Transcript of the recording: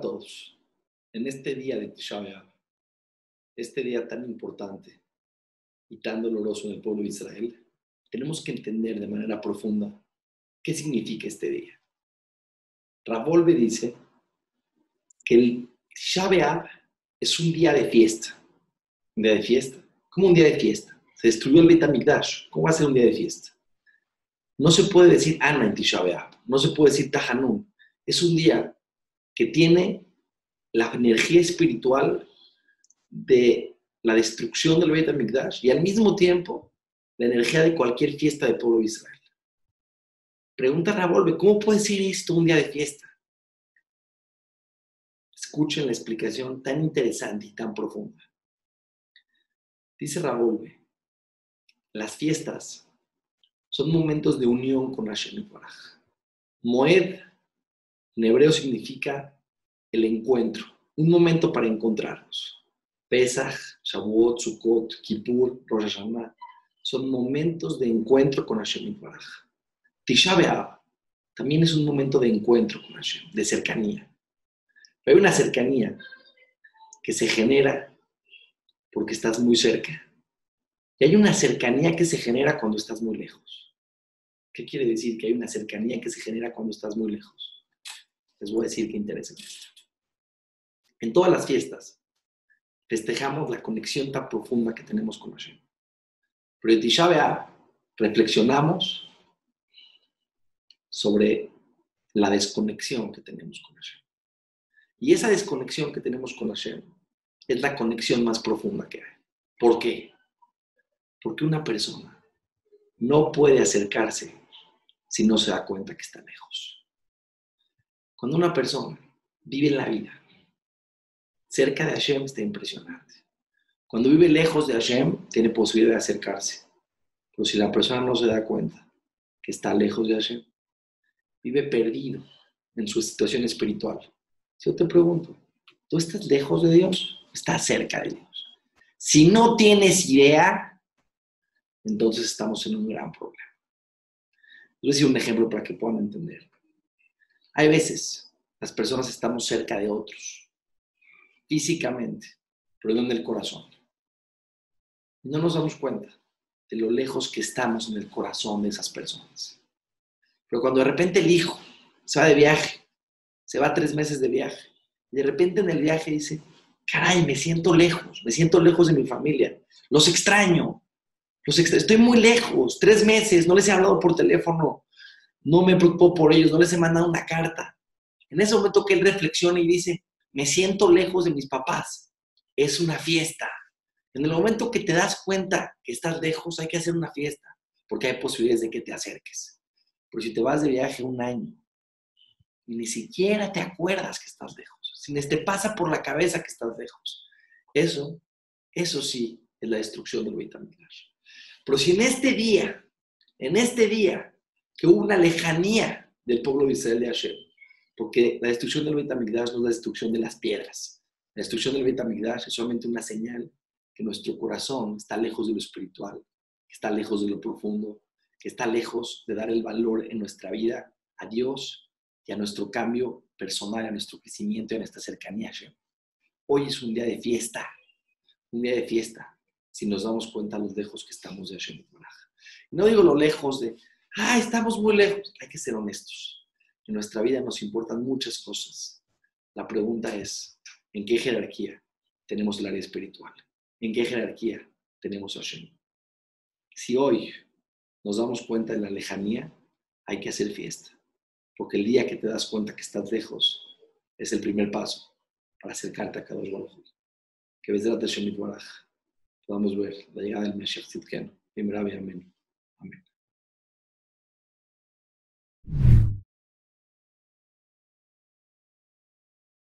Todos. En este día de Tisha este día tan importante y tan doloroso en el pueblo de Israel, tenemos que entender de manera profunda qué significa este día. Ravolve dice que el Tisha es un día de fiesta. Un día de fiesta. ¿Cómo un día de fiesta? Se destruyó el Beit HaMikdash. ¿Cómo va a ser un día de fiesta? No se puede decir Ana en Tisha. No se puede decir Tahanun. Es un día que tiene la energía espiritual de la destrucción del Beit HaMikdash y al mismo tiempo la energía de cualquier fiesta del pueblo de Israel. Pregunta Ravolve, ¿cómo puede ser esto un día de fiesta? Escuchen la explicación tan interesante y tan profunda. Dice Ravolve, las fiestas son momentos de unión con Hashem Baraj. Moed en hebreo significa el encuentro, un momento para encontrarnos. Pesach, Shavuot, Sukkot, Kippur, Rosh Hashanah son momentos de encuentro con Hashem Baraj. Tisha B'Av también es un momento de encuentro con Hashem, de cercanía. Hay una cercanía que se genera porque estás muy cerca. Y hay una cercanía que se genera cuando estás muy lejos. ¿Qué quiere decir que hay una cercanía que se genera cuando estás muy lejos? Les voy a decir qué interesa En todas las fiestas festejamos la conexión tan profunda que tenemos con Hashem. Pero en Tisha reflexionamos sobre la desconexión que tenemos con Hashem. Y esa desconexión que tenemos con Hashem es la conexión más profunda que hay. ¿Por qué? Porque una persona no puede acercarse si no se da cuenta que está lejos. Cuando una persona vive la vida cerca de Hashem, está impresionante. Cuando vive lejos de Hashem, tiene posibilidad de acercarse. Pero si la persona no se da cuenta que está lejos de Hashem, vive perdido en su situación espiritual. Yo te pregunto, ¿tú estás lejos de Dios? ¿Estás cerca de Dios? Si no tienes idea, entonces estamos en un gran problema. Les voy a decir un ejemplo para que puedan entender. Hay veces las personas estamos cerca de otros, físicamente, pero no en el corazón. No nos damos cuenta de lo lejos que estamos en el corazón de esas personas. Pero cuando de repente el hijo se va de viaje, se va tres meses de viaje, y de repente en el viaje dice, caray, me siento lejos, me siento lejos de mi familia, los extraño, los estoy muy lejos, tres meses, no les he hablado por teléfono, no me preocupo por ellos, no les he mandado una carta. En ese momento que él reflexiona y dice, me siento lejos de mis papás, es una fiesta. En el momento que te das cuenta que estás lejos, hay que hacer una fiesta, porque hay posibilidades de que te acerques. Pero si te vas de viaje un año y ni siquiera te acuerdas que estás lejos, si te pasa por la cabeza que estás lejos, eso, eso sí es la destrucción del Beit Pero si en este día, en este día, que hubo una lejanía del pueblo de Israel de Hashem. Porque la destrucción del Beit no es la destrucción de las piedras. La destrucción del Beit es solamente una señal que nuestro corazón está lejos de lo espiritual, que está lejos de lo profundo, que está lejos de dar el valor en nuestra vida a Dios y a nuestro cambio personal, a nuestro crecimiento y a nuestra cercanía a Hashem. Hoy es un día de fiesta, un día de fiesta, si nos damos cuenta los lejos que estamos de Hashem. No digo lo lejos de, ah, estamos muy lejos. Hay que ser honestos. En nuestra vida nos importan muchas cosas. La pregunta es, ¿en qué jerarquía tenemos el área espiritual? ¿En qué jerarquía tenemos a Hashem? Si hoy nos damos cuenta de la lejanía, hay que hacer fiesta. Porque el día que te das cuenta que estás lejos es el primer paso para acercarte a cada uno. Que ves de la Hashem podamos ver la llegada del Mesías Tzidkenu. Amén. Amén.